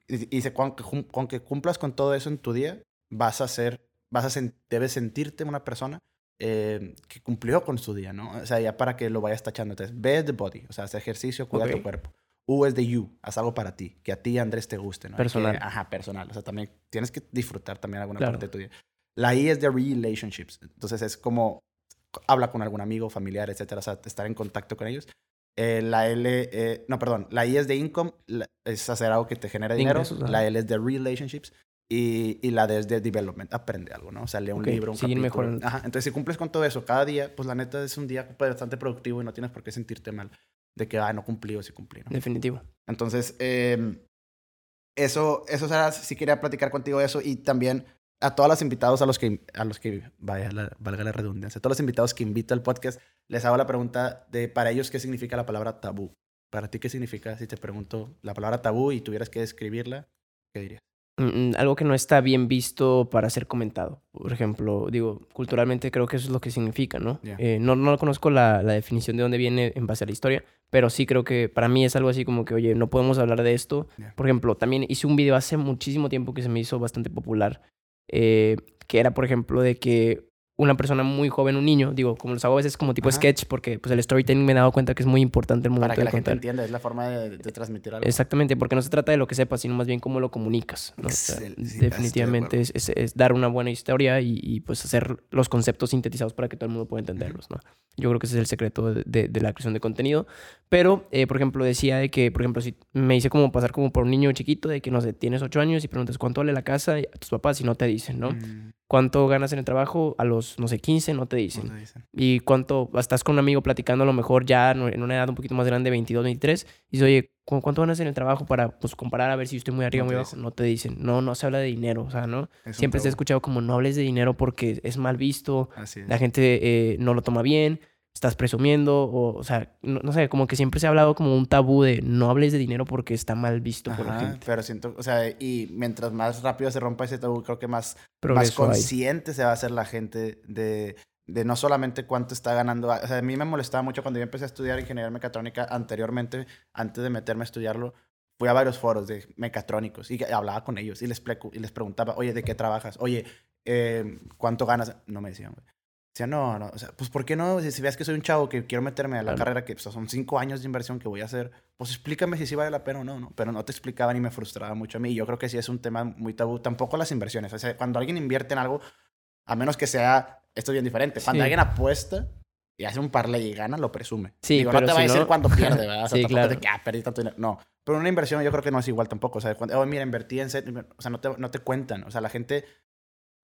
[SPEAKER 1] Y, dice, con que, con que cumplas con todo eso en tu día, vas a ser, vas a debes sentirte una persona eh, que cumplió con su día, ¿no? O sea, ya para que lo vayas tachando. Entonces, B es the body, o sea, hace ejercicio, cuida tu cuerpo. U es de you, haz algo para ti, que a ti, Andrés, te guste, ¿no?
[SPEAKER 2] Personal.
[SPEAKER 1] ajá, personal. O sea, también tienes que disfrutar también alguna parte de tu día. La I es de relationships. Entonces, es como habla con algún amigo, familiar, etcétera, o sea, estar en contacto con ellos. Eh, la L, eh, no, perdón, la I es de income, es hacer algo que te genere dinero. la L es de relationships y, y, la D es de development, aprende algo, ¿no? O sea, lee un libro, un capítulo. Mejor. Ajá, entonces si cumples con todo eso cada día, pues la neta es un día bastante productivo y no tienes por qué sentirte mal. de que, ah, no cumplí o sí cumplí. ¿no?
[SPEAKER 2] Definitivo.
[SPEAKER 1] Entonces, eh, eso, eso, sea, sí quería platicar contigo eso y también a todos los invitados a los que, a los que vaya la, valga la redundancia, a todos los invitados que invito al podcast, les hago la pregunta de para ellos qué significa la palabra tabú. Para ti, ¿qué significa si te pregunto la palabra tabú y tuvieras que describirla? ¿Qué dirías?
[SPEAKER 2] Mm, mm, algo que no está bien visto para ser comentado. Por ejemplo, digo, culturalmente creo que eso es lo que significa, ¿no? Eh, no, no conozco la, la, definición de dónde viene en base a la historia, pero sí creo que para mí es algo así como que, oye, no podemos hablar de esto. Por ejemplo, también hice un video hace muchísimo tiempo que se me hizo bastante popular eh, que era, por ejemplo, de que una persona muy joven, un niño, digo, como los hago a veces como tipo sketch, porque pues el storytelling me he dado cuenta que es muy importante el momento
[SPEAKER 1] Para que
[SPEAKER 2] de
[SPEAKER 1] la
[SPEAKER 2] gente
[SPEAKER 1] entienda, es la forma de, transmitir algo.
[SPEAKER 2] Exactamente, porque no se trata de lo que sepas, sino más bien cómo lo comunicas. definitivamente es, es, dar una buena historia y, y, pues hacer los conceptos sintetizados para que todo el mundo pueda entenderlos, ¿no? Yo creo que ese es el secreto de, de la creación de contenido. Pero, eh, por ejemplo, decía de que, por ejemplo, si me hice como pasar como por un niño chiquito, de que, no sé, tienes ocho años y preguntas cuánto vale la casa a tus papás y no te dicen, ¿no? Mm. ¿Cuánto ganas en el trabajo? A los, no sé, 15 no te dicen. Y cuánto, estás con un amigo platicando a lo mejor ya en una edad un poquito más grande, 22, 23, y dices, oye, ¿cuánto ganas en el trabajo para, pues, comparar a ver si estoy muy arriba o muy abajo? No te dicen. No, no se habla de dinero, o sea, ¿no? Siempre se ha escuchado como no hables de dinero porque es mal visto, la gente eh, no lo toma bien estás presumiendo o, o sea, no, sé, como que siempre se ha hablado como un tabú de no hables de dinero porque está mal visto por la gente.
[SPEAKER 1] Pero siento, o sea, y mientras más rápido se rompa ese tabú, creo que más, más consciente se va a hacer la gente de, de no solamente cuánto está ganando. O sea, a mí me molestaba mucho cuando yo empecé a estudiar ingeniería mecatrónica anteriormente, antes de meterme a estudiarlo. Fui a varios foros de mecatrónicos y hablaba con ellos y les, y les preguntaba, oye, ¿de qué trabajas? Oye, eh, ¿cuánto ganas? No me decían, güey. Decía, no, no, o sea, pues ¿por qué no? Si, veas que soy un chavo que quiero meterme a la carrera, que pues, son cinco años de inversión que voy a hacer, pues explícame si sí vale la pena o no, ¿no? Pero no te explicaban y me frustraba mucho a mí. Y yo creo que sí es un tema muy tabú. Tampoco las inversiones. O sea, cuando alguien invierte en algo, a menos que sea, esto es bien diferente. Cuando alguien apuesta y hace un parlay y gana, lo presume.
[SPEAKER 2] Sí,
[SPEAKER 1] Digo, no te va a decir cuando pierde, ¿verdad? O sea, sí, claro. de que, ah, perdí tanto dinero. No. Pero una inversión yo creo que no es igual tampoco. O sea, cuando, oh, mira, invertí en... Set, o sea, no te, no te cuentan. O sea, la gente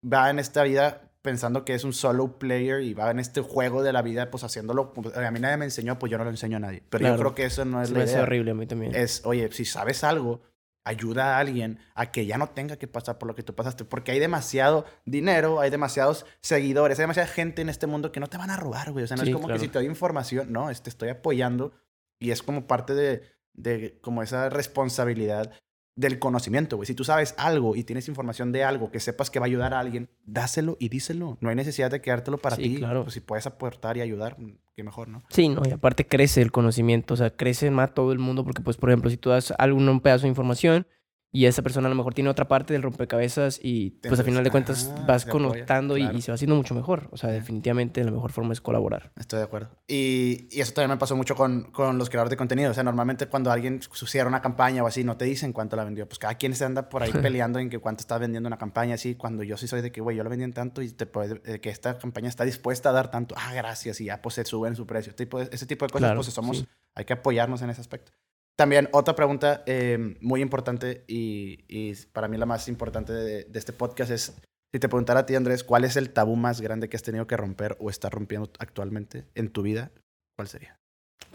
[SPEAKER 1] va en esta vida pensando que es un solo player y va en este juego de la vida, pues haciéndolo. Pues, a mí nadie me enseñó, pues yo no lo enseño a nadie. Pero yo creo que eso no es la idea.
[SPEAKER 2] Es horrible a mí también.
[SPEAKER 1] Es, oye, si sabes algo, ayuda a alguien a que ya no tenga que pasar por lo que tú pasaste. Porque hay demasiado dinero, hay demasiados seguidores, hay demasiada gente en este mundo que no te van a robar, güey. O sea, no es como que si te doy información, no, te estoy apoyando y es como parte de, de como esa responsabilidad del conocimiento, güey. Si tú sabes algo y tienes información de algo que sepas que va a ayudar a alguien, dáselo y díselo. No hay necesidad de quedártelo para ti.
[SPEAKER 2] claro.
[SPEAKER 1] Pues si puedes aportar y ayudar, qué mejor, ¿no?
[SPEAKER 2] Sí, no, y aparte crece el conocimiento, o sea, crece más todo el mundo porque, pues, por ejemplo, si tú das algún un pedazo de información y esa persona a lo mejor tiene otra parte del rompecabezas y pues al final de cuentas vas conectando y, se va haciendo mucho mejor. O sea, definitivamente la mejor forma es colaborar.
[SPEAKER 1] Estoy de acuerdo. Y, y, eso también me pasó mucho con, con, los creadores de contenido. O sea, normalmente cuando alguien cierra una campaña o así, no te dicen cuánto la vendió. Pues cada quien se anda por ahí peleando en que cuánto está vendiendo una campaña así. Cuando yo sí soy de que, güey, yo lo vendí en tanto y te puede, eh, que esta campaña está dispuesta a dar tanto. Ah, gracias. Y ya pues se sube en su precio. Tipo, ese tipo de cosas, pues somos, hay que apoyarnos en ese aspecto. También otra pregunta eh, muy importante y, y, para mí la más importante de, de, este podcast es, si te preguntara a ti, Andrés, ¿cuál es el tabú más grande que has tenido que romper o estás rompiendo actualmente en tu vida? ¿Cuál sería?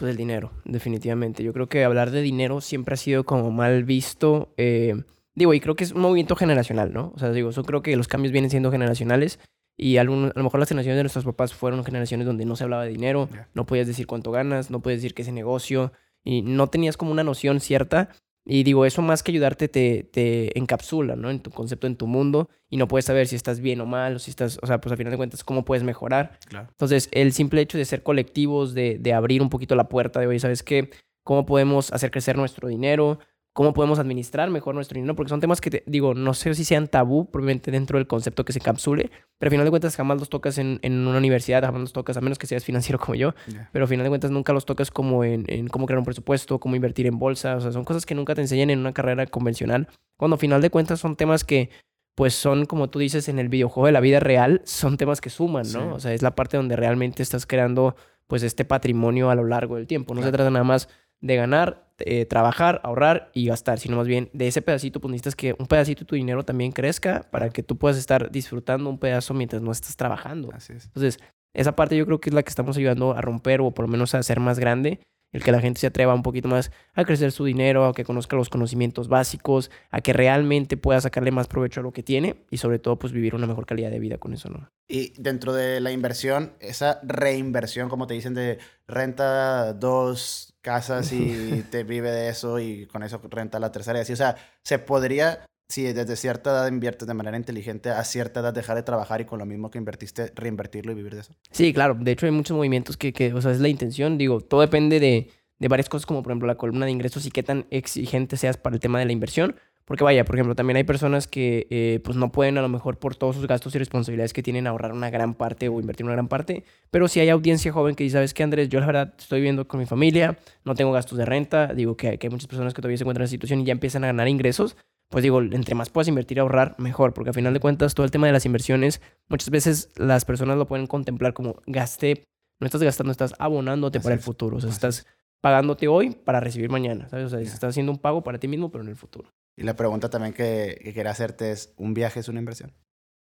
[SPEAKER 2] Pues el dinero, definitivamente. Yo creo que hablar de dinero siempre ha sido como mal visto. Eh, digo, y creo que es un movimiento generacional, ¿no? O sea, digo, yo creo que los cambios vienen siendo generacionales. Y a, lo mejor las generaciones de nuestros papás fueron generaciones donde no se hablaba de dinero, no podías decir cuánto ganas, no podías decir qué es negocio, y no tenías como una noción cierta. Y digo, eso más que ayudarte te, te encapsula, ¿no? En tu concepto, en tu mundo, y no puedes saber si estás bien o mal, o si estás, o sea, pues al final de cuentas, cómo puedes mejorar. Entonces, el simple hecho de ser colectivos, de, de abrir un poquito la puerta de, oye, ¿sabes qué? ¿Cómo podemos hacer crecer nuestro dinero? Cómo podemos administrar mejor nuestro dinero, porque son temas que, digo, no sé si sean tabú, probablemente dentro del concepto que se encapsule, pero al final de cuentas jamás los tocas en, en una universidad, jamás los tocas, a menos que seas financiero como yo, pero al final de cuentas nunca los tocas como en, en, cómo crear un presupuesto, cómo invertir en bolsa, o sea, son cosas que nunca te enseñan en una carrera convencional, cuando al final de cuentas son temas que pues son, como tú dices, en el videojuego de la vida real, son temas que suman, ¿no? O sea, es la parte donde realmente estás creando, pues, este patrimonio a lo largo del tiempo. No se trata nada más de ganar, eh, trabajar, ahorrar y gastar, sino más bien de ese pedacito, pues necesitas que un pedacito de tu dinero también crezca para que tú puedas estar disfrutando un pedazo mientras no estás trabajando.
[SPEAKER 1] Así es.
[SPEAKER 2] Entonces, esa parte yo creo que es la que estamos ayudando a romper o por lo menos a hacer más grande. El que la gente se atreva un poquito más a crecer su dinero, a que conozca los conocimientos básicos, a que realmente pueda sacarle más provecho a lo que tiene y sobre todo pues vivir una mejor calidad de vida con eso, ¿no?
[SPEAKER 1] Y dentro de la inversión, esa reinversión, como te dicen, de renta dos casas y te vive de eso y con eso renta la tercera y así, o sea, se podría si desde cierta edad inviertes de manera inteligente, a cierta edad dejar de trabajar y con lo mismo que invertiste, reinvertirlo y vivir de eso.
[SPEAKER 2] Sí, claro. De hecho, hay muchos movimientos que, que o sea, es la intención. Digo, todo depende de, de varias cosas, como por ejemplo la columna de ingresos y qué tan exigente seas para el tema de la inversión. Porque vaya, por ejemplo, también hay personas que eh, pues no pueden a lo mejor por todos sus gastos y responsabilidades que tienen ahorrar una gran parte o invertir una gran parte. Pero si hay audiencia joven que dice, ¿sabes qué, Andrés? Yo la verdad estoy viviendo con mi familia, no tengo gastos de renta. Digo que, que hay muchas personas que todavía se encuentran en esa situación y ya empiezan a ganar ingresos pues digo, entre más puedas invertir y ahorrar, mejor, porque al final de cuentas todo el tema de las inversiones, muchas veces las personas lo pueden contemplar como gasté, no estás gastando, estás abonándote para el futuro, o sea, estás pagándote hoy para recibir mañana, ¿sabes? O sea, estás haciendo un pago para ti mismo, pero en el futuro.
[SPEAKER 1] Y la pregunta también que, que quería hacerte es, ¿un viaje es una inversión?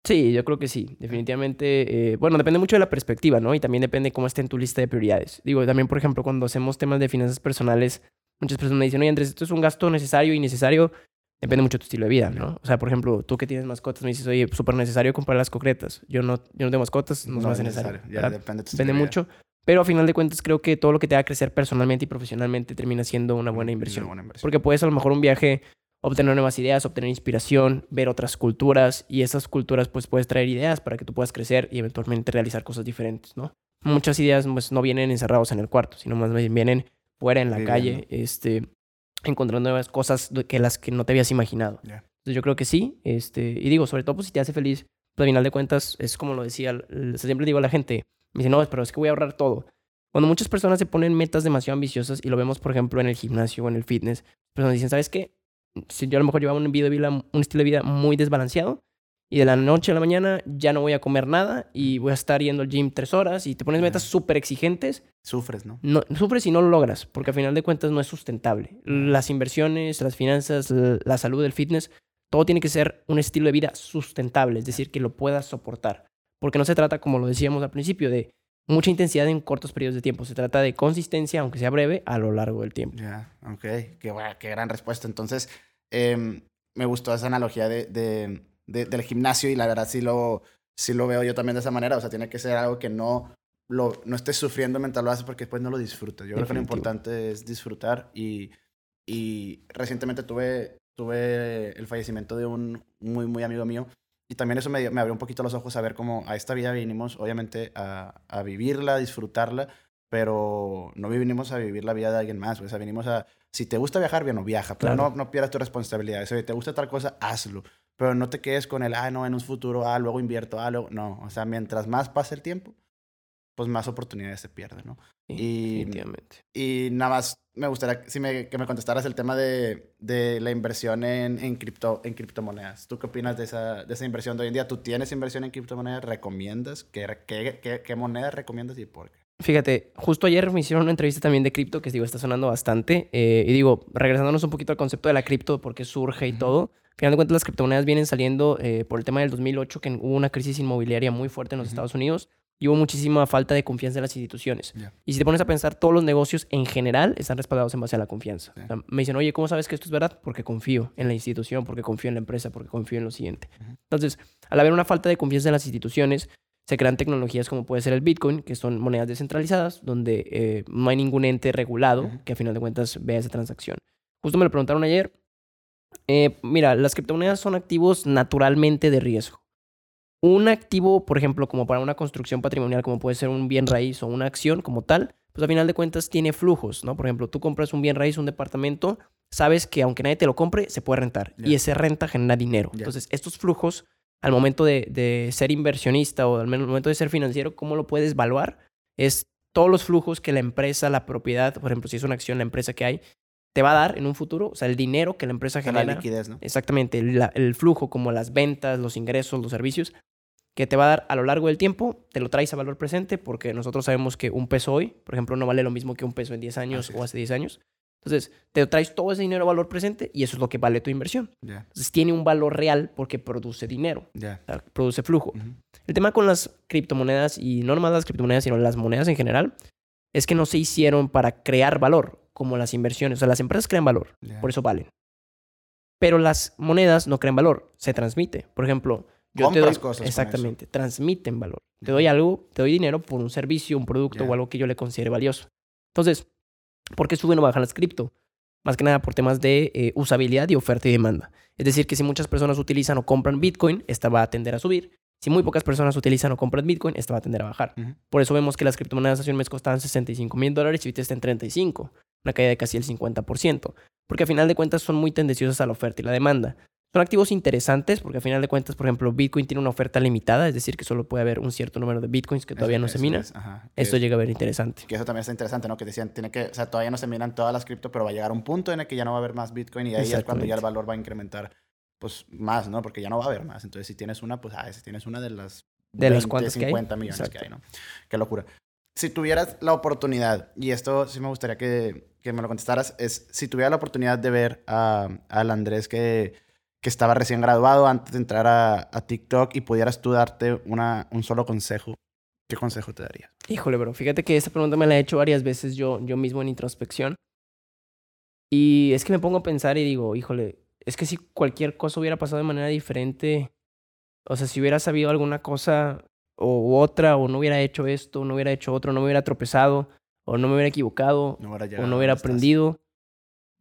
[SPEAKER 2] Sí, yo creo que sí, definitivamente. Eh, bueno, depende mucho de la perspectiva, ¿no? Y también depende cómo esté en tu lista de prioridades. Digo, también, por ejemplo, cuando hacemos temas de finanzas personales, muchas personas me dicen, oye, Andrés, esto es un gasto necesario y necesario depende mucho de tu estilo de vida, ¿no? O sea, por ejemplo, tú que tienes mascotas me dices, oye, súper necesario comprar las concretas. Yo no, yo no tengo mascotas, no, es necesario.
[SPEAKER 1] Ya depende,
[SPEAKER 2] de depende mucho. Pero a final de cuentas creo que todo lo que te haga crecer personalmente y profesionalmente termina siendo una buena inversión. Una buena inversión. Porque puedes a lo mejor un viaje obtener nuevas ideas, obtener inspiración, ver otras culturas y esas culturas pues puedes traer ideas para que tú puedas crecer y eventualmente realizar cosas diferentes, ¿no? Muchas ideas pues no vienen encerrados en el cuarto, sino más bien vienen fuera en la calle, este, encontrando nuevas cosas que las que no te habías imaginado. Entonces yo creo que sí, este, y digo, sobre todo pues si te hace feliz, pues al final de cuentas es como lo decía, siempre digo a la gente, me dice, no, pero es que voy a ahorrar todo. Cuando muchas personas se ponen metas demasiado ambiciosas y lo vemos, por ejemplo, en el gimnasio o en el fitness, personas dicen, ¿sabes qué? Si yo a lo mejor llevaba un, vida, un estilo de vida muy desbalanceado, y de la noche a la mañana ya no voy a comer nada y voy a estar yendo al gym tres horas y te pones metas súper exigentes.
[SPEAKER 1] Sufres, ¿no?
[SPEAKER 2] ¿no? Sufres y no lo logras, porque al final de cuentas no es sustentable. Las inversiones, las finanzas, la salud, el fitness, todo tiene que ser un estilo de vida sustentable, es decir, que lo puedas soportar. Porque no se trata, como lo decíamos al principio, de mucha intensidad en cortos periodos de tiempo. Se trata de consistencia, aunque sea breve, a lo largo del tiempo.
[SPEAKER 1] Ya, ok. Qué, qué, gran respuesta. Entonces, em, me gustó esa analogía de del gimnasio y la verdad sí lo, sí lo veo yo también de esa manera. O sea, tiene que ser algo que no, lo, no estés sufriendo mientras lo haces porque después no lo disfrutas. Yo creo que lo importante es disfrutar y, y recientemente tuve, tuve el fallecimiento de un muy, muy amigo mío y también eso me, me abrió un poquito los ojos a ver cómo a esta vida vinimos, obviamente, a, a vivirla, a disfrutarla, pero no vinimos a vivir la vida de alguien más. O sea, vinimos a, si te gusta viajar, bien, no viaja, pero no, no pierdas tu responsabilidad. Si te gusta tal cosa, hazlo. Pero no te quedes con el, ah, no, en un futuro, ah, luego invierto, ah, luego. No, o sea, mientras más pase el tiempo, pues más oportunidades se pierden, ¿no?
[SPEAKER 2] y,
[SPEAKER 1] y nada más me gustaría si me, que me contestaras el tema de, de la inversión en, en, cripto, en criptomonedas. ¿Tú qué opinas de esa, de esa inversión de hoy en día? ¿Tú tienes inversión en criptomonedas? ¿Recomiendas? ¿Qué, qué, qué, qué moneda recomiendas y por qué?
[SPEAKER 2] Fíjate, justo ayer me hicieron una entrevista también de cripto que digo, está sonando bastante. Eh, y digo, regresándonos un poquito al concepto de la cripto, por qué surge y todo final de cuentas, las criptomonedas vienen saliendo eh, por el tema del 2008, que hubo una crisis inmobiliaria muy fuerte en los Estados Unidos y hubo muchísima falta de confianza en las instituciones. Y si te pones a pensar, todos los negocios en general están respaldados en base a la confianza. me dicen, oye, ¿cómo sabes que esto es verdad? Porque confío en la institución, porque confío en la empresa, porque confío en lo siguiente. Entonces, al haber una falta de confianza en las instituciones, se crean tecnologías como puede ser el Bitcoin, que son monedas descentralizadas, donde eh, no hay ningún ente regulado que a final de cuentas vea esa transacción. Justo me lo preguntaron ayer eh, mira, las criptomonedas son activos naturalmente de riesgo. Un activo, por ejemplo, como para una construcción patrimonial, como puede ser un bien raíz o una acción como tal, pues a final de cuentas tiene flujos, ¿no? Por ejemplo, tú compras un bien raíz, un departamento, sabes que aunque nadie te lo compre, se puede rentar. Y ese renta genera dinero. Entonces, estos flujos, al momento de, de, ser inversionista o al momento de ser financiero, ¿cómo lo puedes evaluar? Es todos los flujos que la empresa, la propiedad, por ejemplo, si es una acción, la empresa que hay, te va a dar en un futuro, o sea, el dinero que la empresa genera.
[SPEAKER 1] La liquidez, ¿no?
[SPEAKER 2] Exactamente, el, flujo, como las ventas, los ingresos, los servicios, que te va a dar a lo largo del tiempo, te lo traes a valor presente, porque nosotros sabemos que un peso hoy, por ejemplo, no vale lo mismo que un peso en 10 años o hace 10 años. Entonces, te traes todo ese dinero a valor presente y eso es lo que vale tu inversión. Entonces, tiene un valor real porque produce dinero, produce flujo. El tema con las criptomonedas, y no nomás las criptomonedas, sino las monedas en general, es que no se hicieron para crear valor, como las inversiones. O sea, las empresas crean valor, por eso valen. Pero las monedas no crean valor, se transmite. Por ejemplo, yo te doy
[SPEAKER 1] cosas.
[SPEAKER 2] Exactamente, transmiten valor. Te doy algo, te doy dinero por un servicio, un producto o algo que yo le considere valioso. Entonces, ¿por qué suben o bajan las cripto? Más que nada por temas de eh, usabilidad y oferta y demanda. Es decir, que si muchas personas utilizan o compran Bitcoin, esta va a tender a subir. Si muy pocas personas utilizan o compran Bitcoin, esta va a tender a bajar. Por eso vemos que las criptomonedas hace un mes costaban 65 mil dólares y ahorita están en 35. Una caída de casi el 50%. Porque a final de cuentas son muy tendenciosas a la oferta y la demanda. Son activos interesantes porque a final de cuentas, por ejemplo, Bitcoin tiene una oferta limitada, es decir, que solo puede haber un cierto número de Bitcoins que todavía no se mina. Esto llega a ver interesante.
[SPEAKER 1] Que eso también está interesante, ¿no? Que decían, tiene que, o sea, todavía no se minan todas las cripto, pero va a llegar un punto en el que ya no va a haber más Bitcoin y ahí es cuando ya el valor va a incrementar, pues, más, ¿no? Porque ya no va a haber más. Entonces, si tienes una, pues, ah, si tienes una de las
[SPEAKER 2] de 20, las cuantas
[SPEAKER 1] 50 millones que hay, ¿no? Qué locura. Si tuvieras la oportunidad, y esto sí me gustaría que, que me lo contestaras, es si tuvieras la oportunidad de ver a, al Andrés que que estaba recién graduado antes de entrar a, a TikTok y pudieras tú darte una, un solo consejo, ¿qué consejo te darías?
[SPEAKER 2] Híjole, bro, fíjate que esta pregunta me la he hecho varias veces yo, yo mismo en introspección. Y es que me pongo a pensar y digo, híjole, es que si cualquier cosa hubiera pasado de manera diferente, o sea, si hubiera sabido alguna cosa o otra, o no hubiera hecho esto, no hubiera hecho otro, no me hubiera tropezado, o no me hubiera equivocado, o no hubiera aprendido,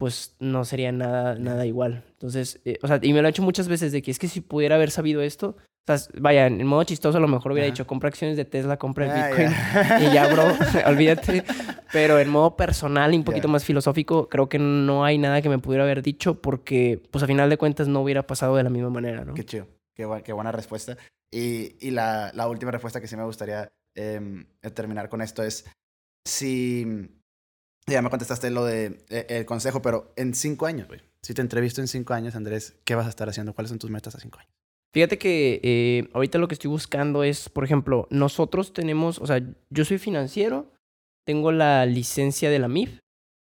[SPEAKER 2] pues no sería nada, nada igual. Entonces, eh, o sea, y me lo he hecho muchas veces de que es que si pudiera haber sabido esto, o sea, vaya, en modo chistoso a lo mejor hubiera dicho, compra acciones de Tesla, compra el ah, Bitcoin y ya, bro, olvídate. Pero en modo personal y un poquito más filosófico, creo que no hay nada que me pudiera haber dicho porque, pues a final de cuentas, no hubiera pasado de la misma manera, ¿no?
[SPEAKER 1] Qué chido, qué, qué buena respuesta. Y, y la, la, última respuesta que sí me gustaría eh, terminar con esto es, si ya me contestaste lo de eh, el consejo, pero en cinco años, güey. Si te entrevisto en cinco años, Andrés, ¿qué vas a estar haciendo? ¿Cuáles son tus metas a cinco años?
[SPEAKER 2] Fíjate que eh, ahorita lo que estoy buscando es, por ejemplo, nosotros tenemos, o sea, yo soy financiero, tengo la licencia de la MIF,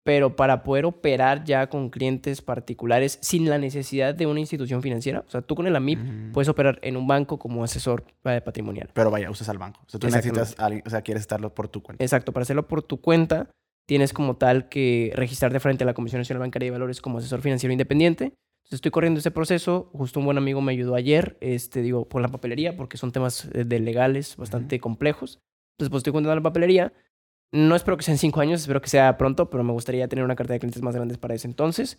[SPEAKER 2] pero para poder operar ya con clientes particulares sin la necesidad de una institución financiera, o sea, tú con el AMIP puedes operar en un banco como asesor eh, patrimonial.
[SPEAKER 1] Pero vaya, usas al banco. O sea, tú necesitas, o sea, quieres estarlo por tu cuenta.
[SPEAKER 2] Exacto, para hacerlo por tu cuenta tienes como tal que registrarte frente a la Comisión Nacional Bancaria de Valores como asesor financiero independiente. Entonces estoy corriendo ese proceso. Justo un buen amigo me ayudó ayer, este, digo, por la papelería, porque son temas eh, de legales bastante complejos. Entonces, pues estoy contando la papelería. No espero que sea en cinco años, espero que sea pronto, pero me gustaría tener una carta de clientes más grande para ese entonces.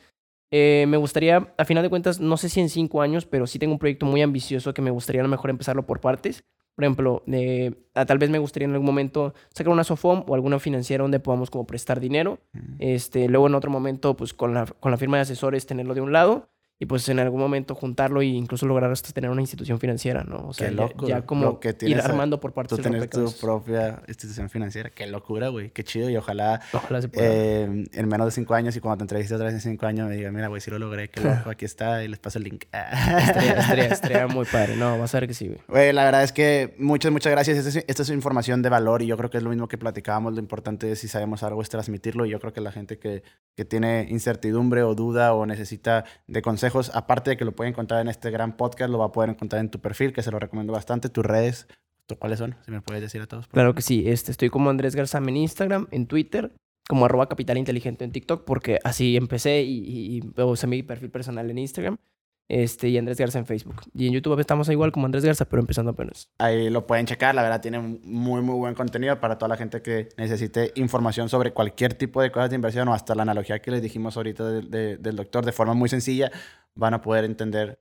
[SPEAKER 2] Eh, me gustaría, a final de cuentas, no sé si en cinco años, pero sí tengo un proyecto muy ambicioso que me gustaría a lo mejor empezarlo por partes. Por ejemplo, eh, tal vez me gustaría en algún momento sacar una SOFOM o alguna financiera donde podamos como prestar dinero. Este, luego en otro momento, pues con la, con la firma de asesores tenerlo de un lado y pues en algún momento juntarlo e incluso lograr hasta tener una institución financiera, ¿no? O sea, ya, como ir armando por partes
[SPEAKER 1] Tú tener tu propia institución financiera. Qué locura, güey. Qué chido. Y ojalá, ojalá se pueda. Eh, en menos de cinco años y cuando te entrevistes otra vez en cinco años me diga, mira, güey, sí lo logré. Qué loco. Aquí está y les paso el link.
[SPEAKER 2] estaría, estaría, muy padre. No, vas a ver que sí, güey.
[SPEAKER 1] Güey, la verdad es que muchas, muchas gracias. Esta es, esta es, información de valor y yo creo que es lo mismo que platicábamos. Lo importante es si sabemos algo es transmitirlo y yo creo que la gente que, que tiene incertidumbre o duda o necesita de consejos, aparte de que lo puede encontrar en este gran podcast, lo va a poder encontrar en tu perfil, que se lo recomiendo bastante, tus redes, ¿cuáles son? Si me puedes decir a todos.
[SPEAKER 2] Claro que sí, este, estoy como Andrés Garzam en Instagram, en Twitter, como arroba capital inteligente en TikTok, porque así empecé y, y, y mi perfil personal en Instagram este, y Andrés Garza en Facebook. Y en YouTube estamos igual como Andrés Garza, pero empezando apenas.
[SPEAKER 1] Ahí lo pueden checar, la verdad tiene muy, muy buen contenido para toda la gente que necesite información sobre cualquier tipo de cosas de inversión o hasta la analogía que les dijimos ahorita del doctor de forma muy sencilla, van a poder entender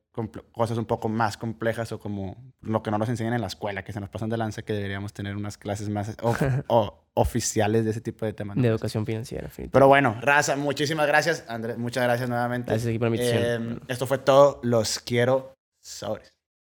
[SPEAKER 1] cosas un poco más complejas o como lo que no nos enseñan en la escuela, que se nos pasan de lanza, que deberíamos tener unas clases más o, oficiales de ese tipo de temas.
[SPEAKER 2] De educación financiera.
[SPEAKER 1] Pero bueno, Raza, muchísimas gracias. Andrés, muchas gracias nuevamente.
[SPEAKER 2] Gracias por la
[SPEAKER 1] eh, esto fue todo. Los quiero. Sobres.